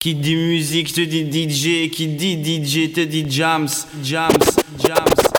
Qui dit musique te dit DJ, qui dit DJ te dit jams, jams, jams.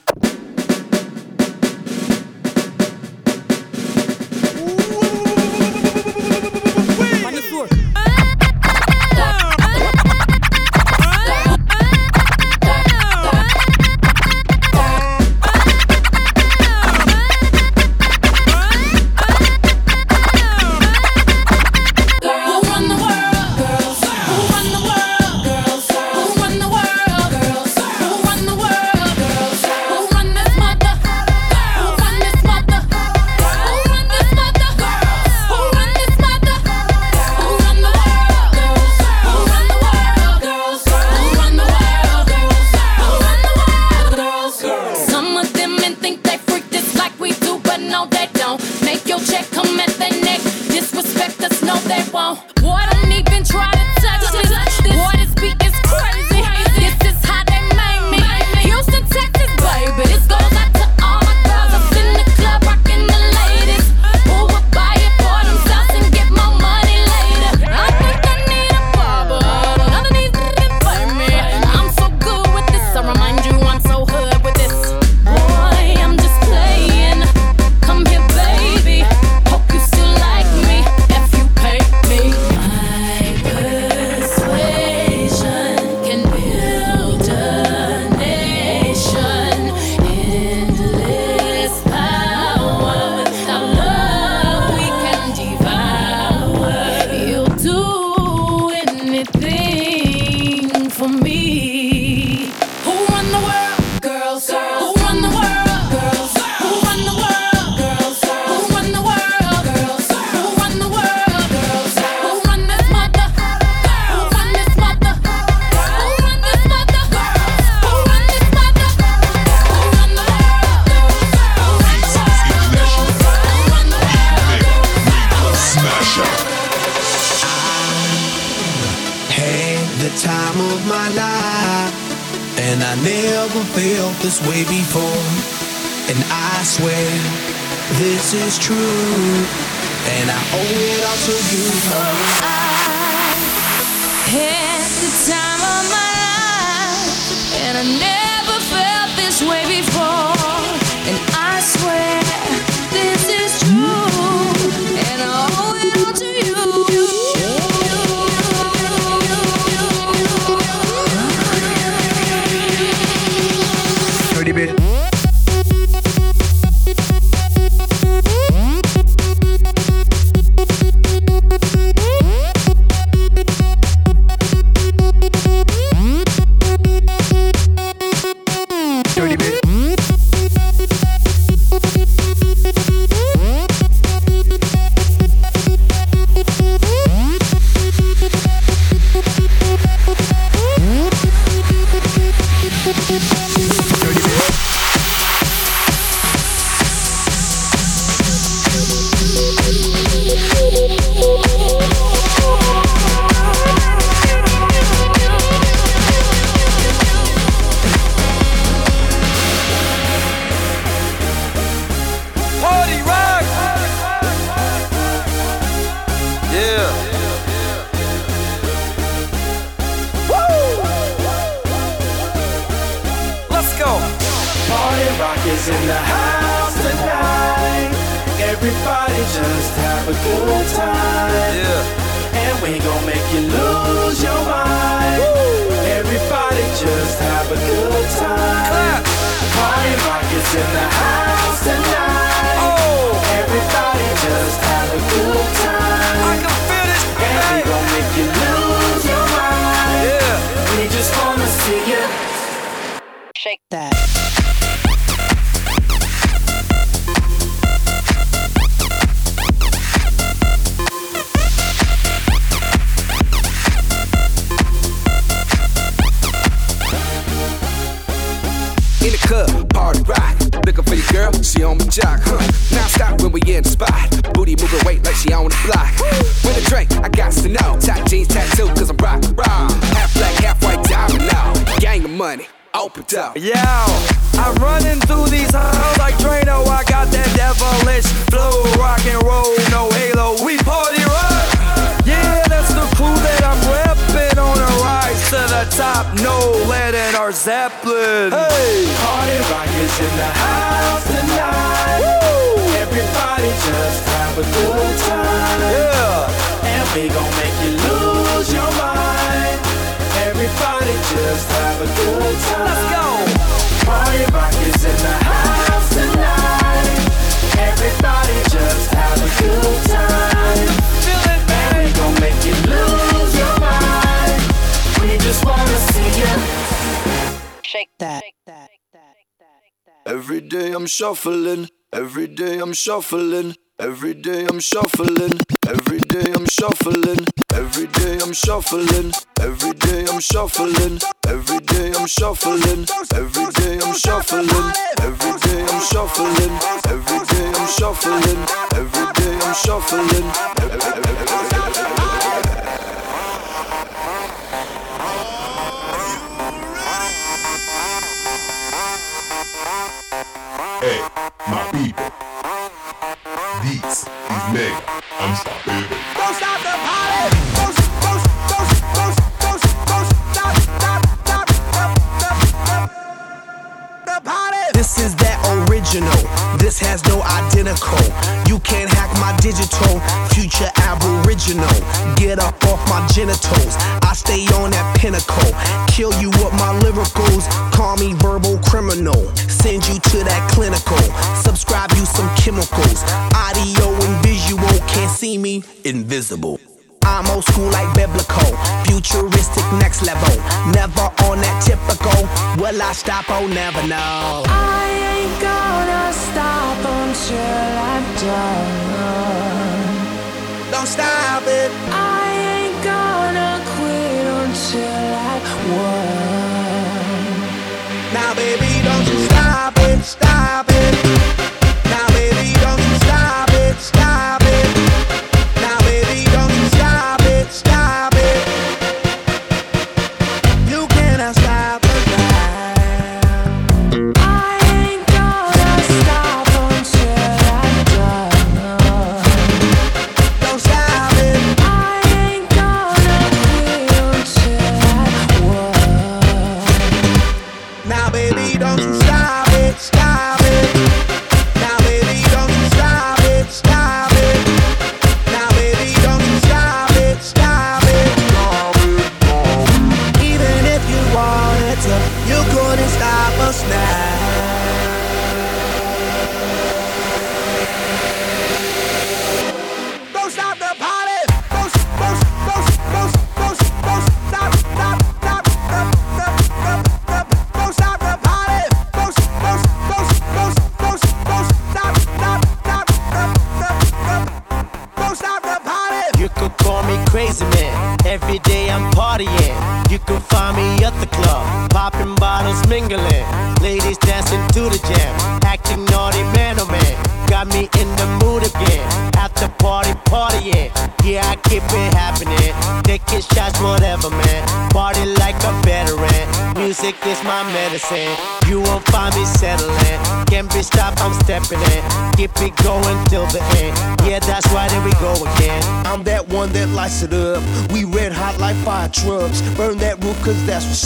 out. Yeah. shuffling. Every day I'm shuffling. Every day I'm shuffling. Every day I'm shuffling. Every day I'm shuffling. Every day I'm shuffling. Every day I'm shuffling. Every day I'm shuffling. Every day I'm shuffling. kill you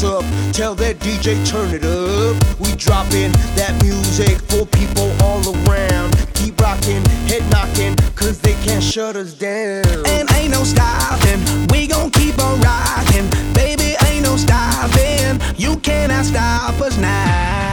up. Tell that DJ turn it up. We dropping that music for people all around. Keep rocking, head knocking, cause they can't shut us down. And ain't no stopping, we gon' keep on rocking. Baby, ain't no stopping, you cannot stop us now.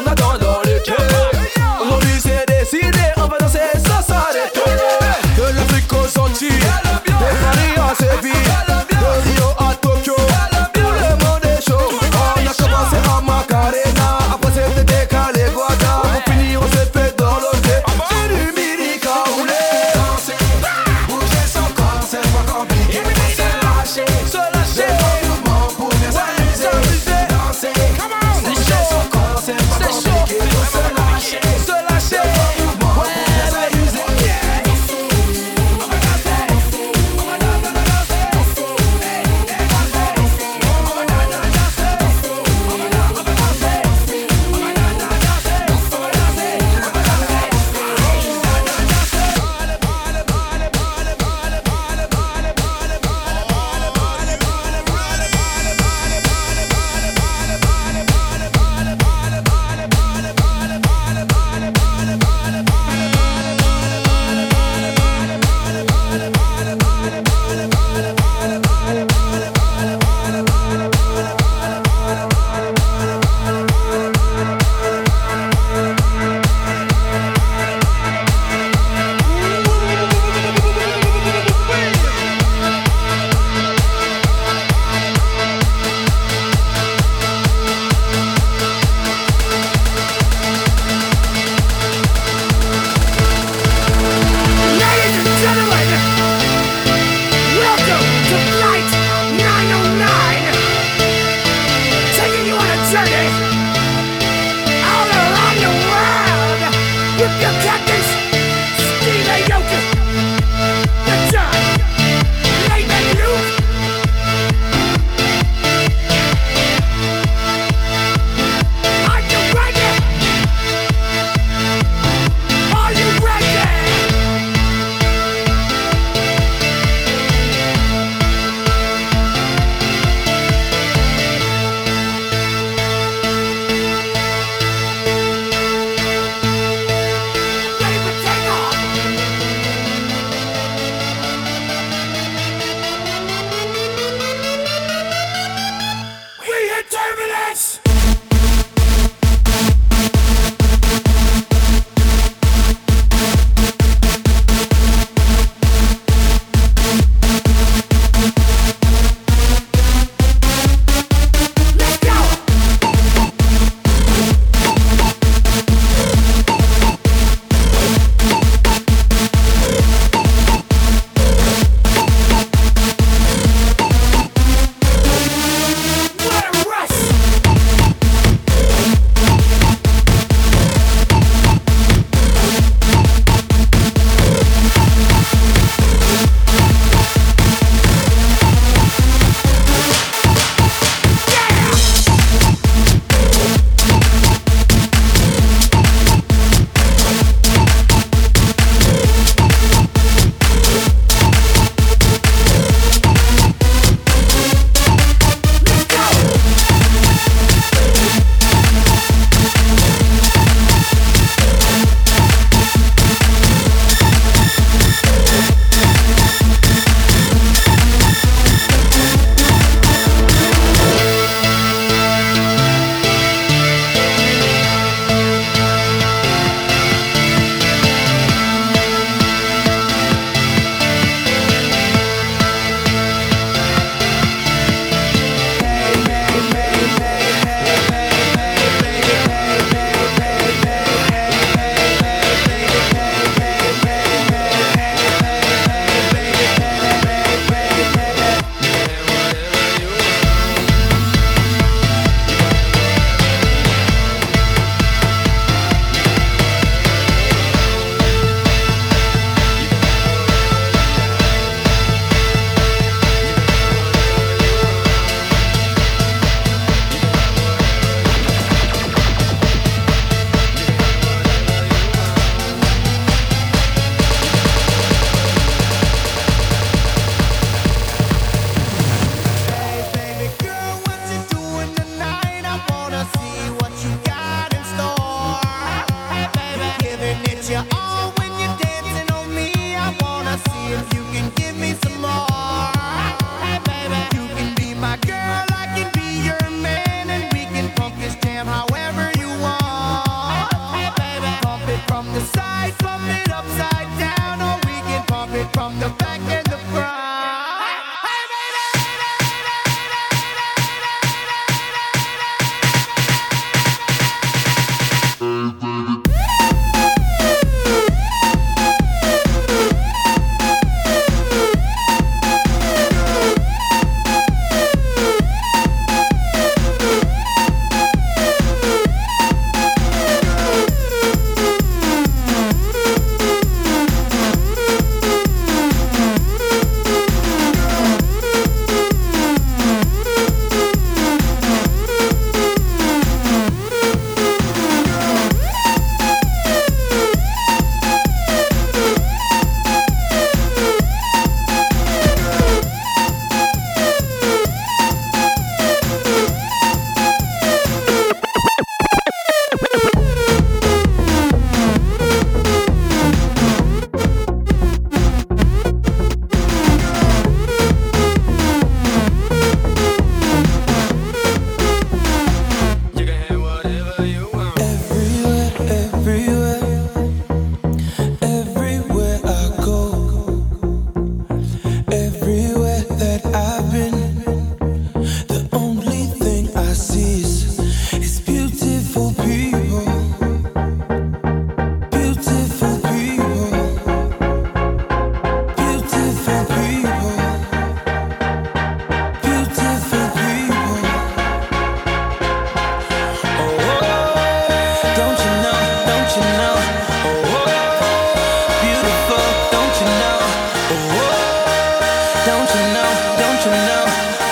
Est chaud,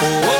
Oh.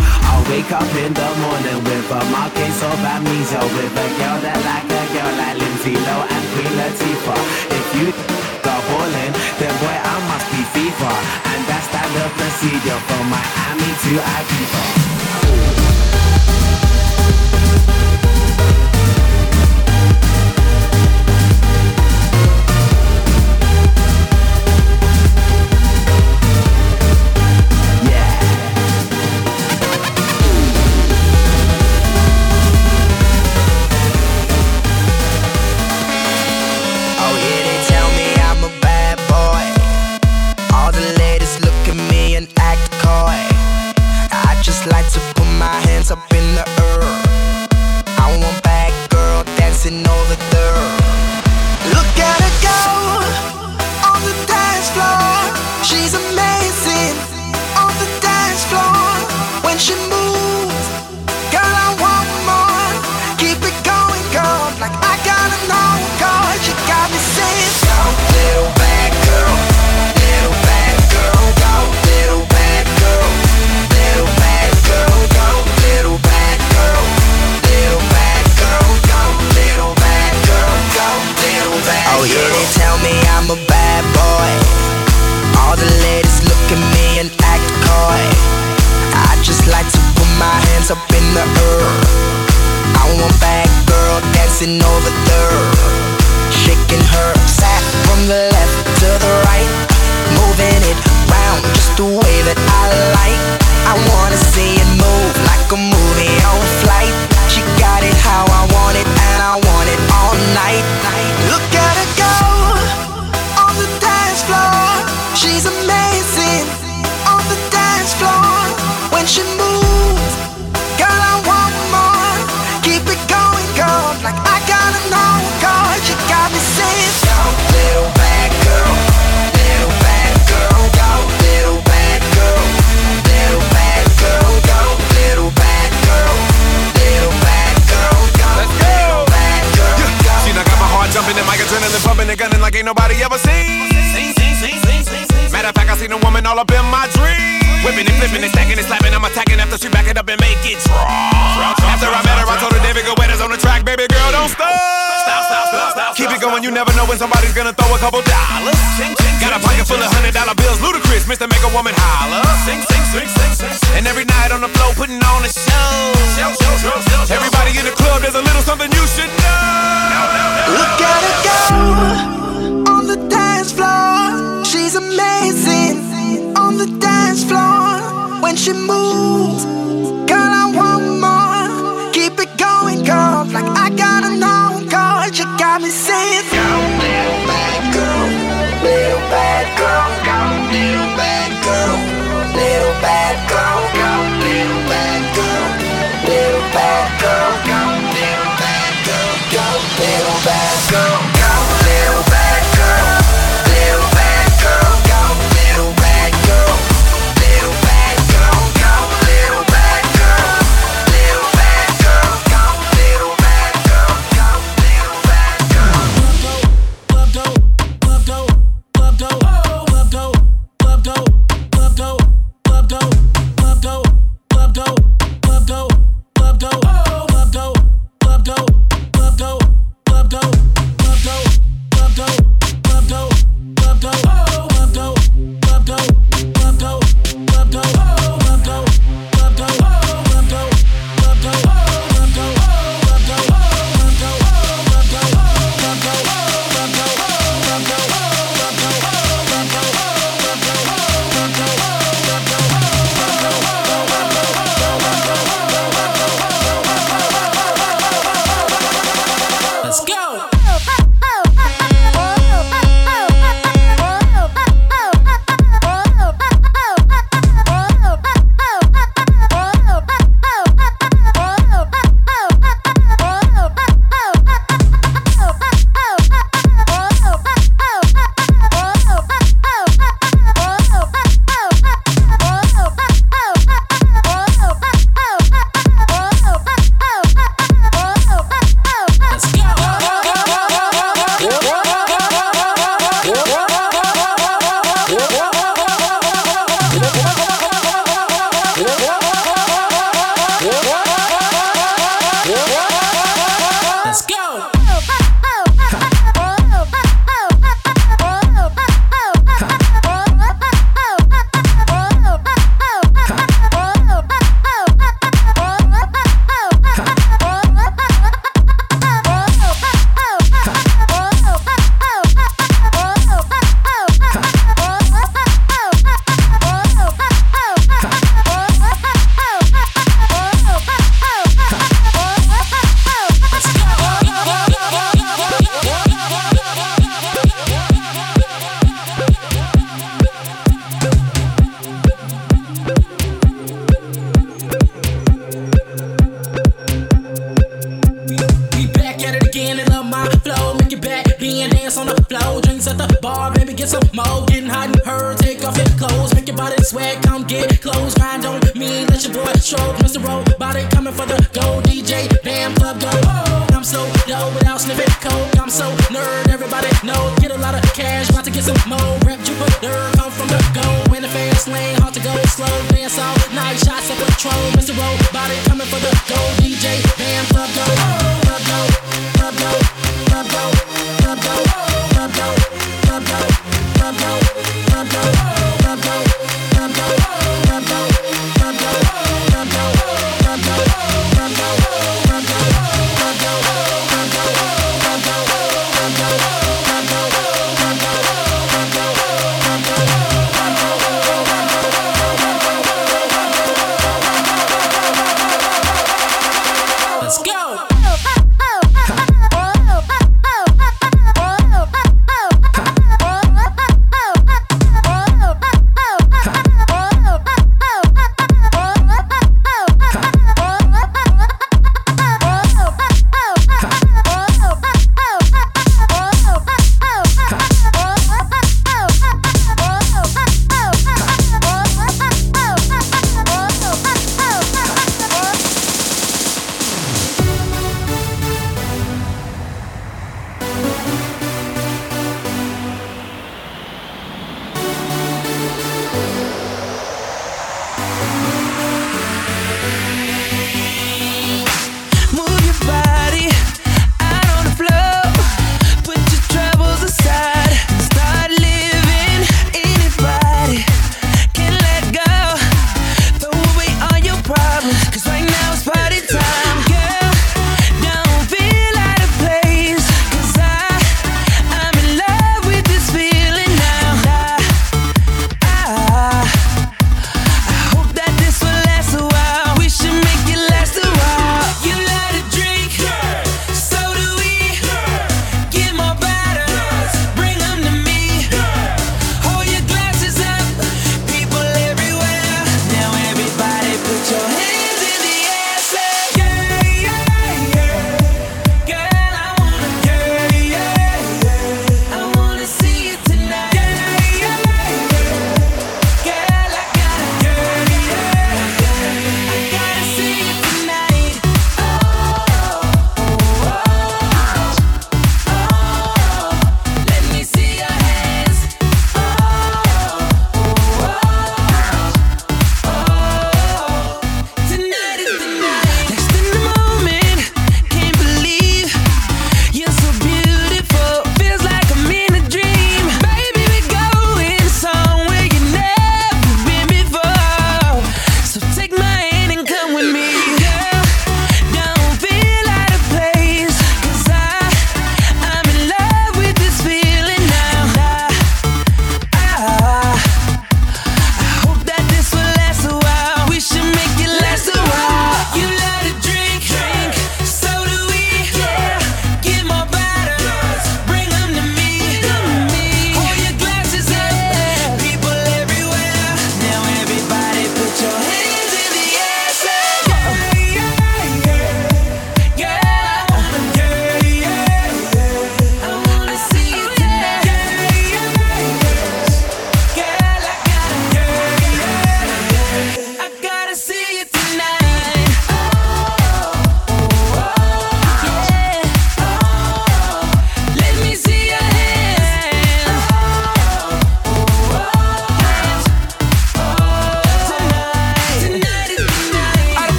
I'll wake up in the morning with a marquise of amnesia. With a girl that like a girl like Lindsay Lohan and Queen Latifah. If you go ballin', then boy, I must be FIFA. And that's standard procedure from Miami to Ibiza. when somebody's gonna throw a couple dollars. Ching, ching, Got a pocket full of hundred dollar bills, Ludacris, Mr. Make a Woman holler. Sing, sing, sing, sing, sing, And every night on the floor, putting on a show. show, show, show, show everybody in the club, there's a little something you should know. Look at her go on the dance floor. She's amazing on the dance floor when she moves.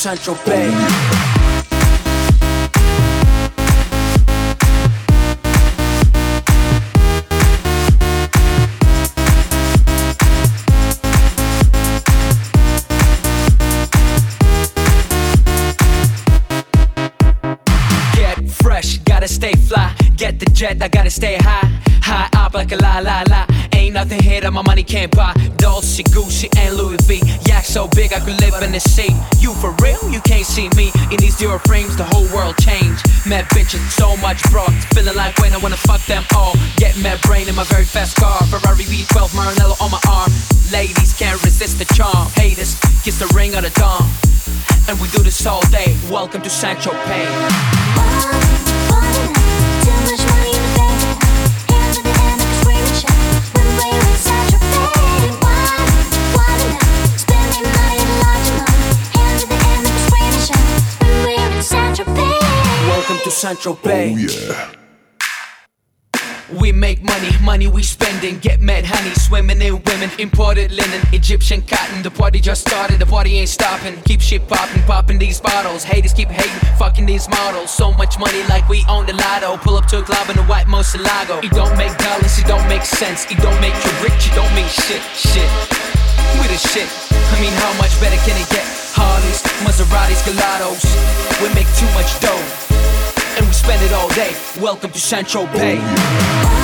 St. Tropez. Get fresh, gotta stay fly. Get the jet, I gotta Bitches, so much broad. Feeling like when I wanna fuck them all. Get my brain in my very fast car. Ferrari V12 Maranello on my arm. Ladies can't resist the charm. Haters kiss the ring of the dawn. And we do this all day. Welcome to St. Tropez. Welcome to St. Tropez. Oh yeah. We make money, money we spending. Get mad honey, swimming in women. Imported linen, Egyptian cotton. The party just started, the party ain't stopping. Keep shit popping, popping these bottles. Haters keep hating, fucking these models. So much money like we own the lotto. Pull up to a club in a white Murcielago. It don't make dollars, it don't make sense. It don't make you rich, it don't mean shit, shit. We the shit. I mean, how much better can it get? Harleys, Maseratis, Gelatos. We make too much dough, and we spend it all day. Welcome to St. Tropez.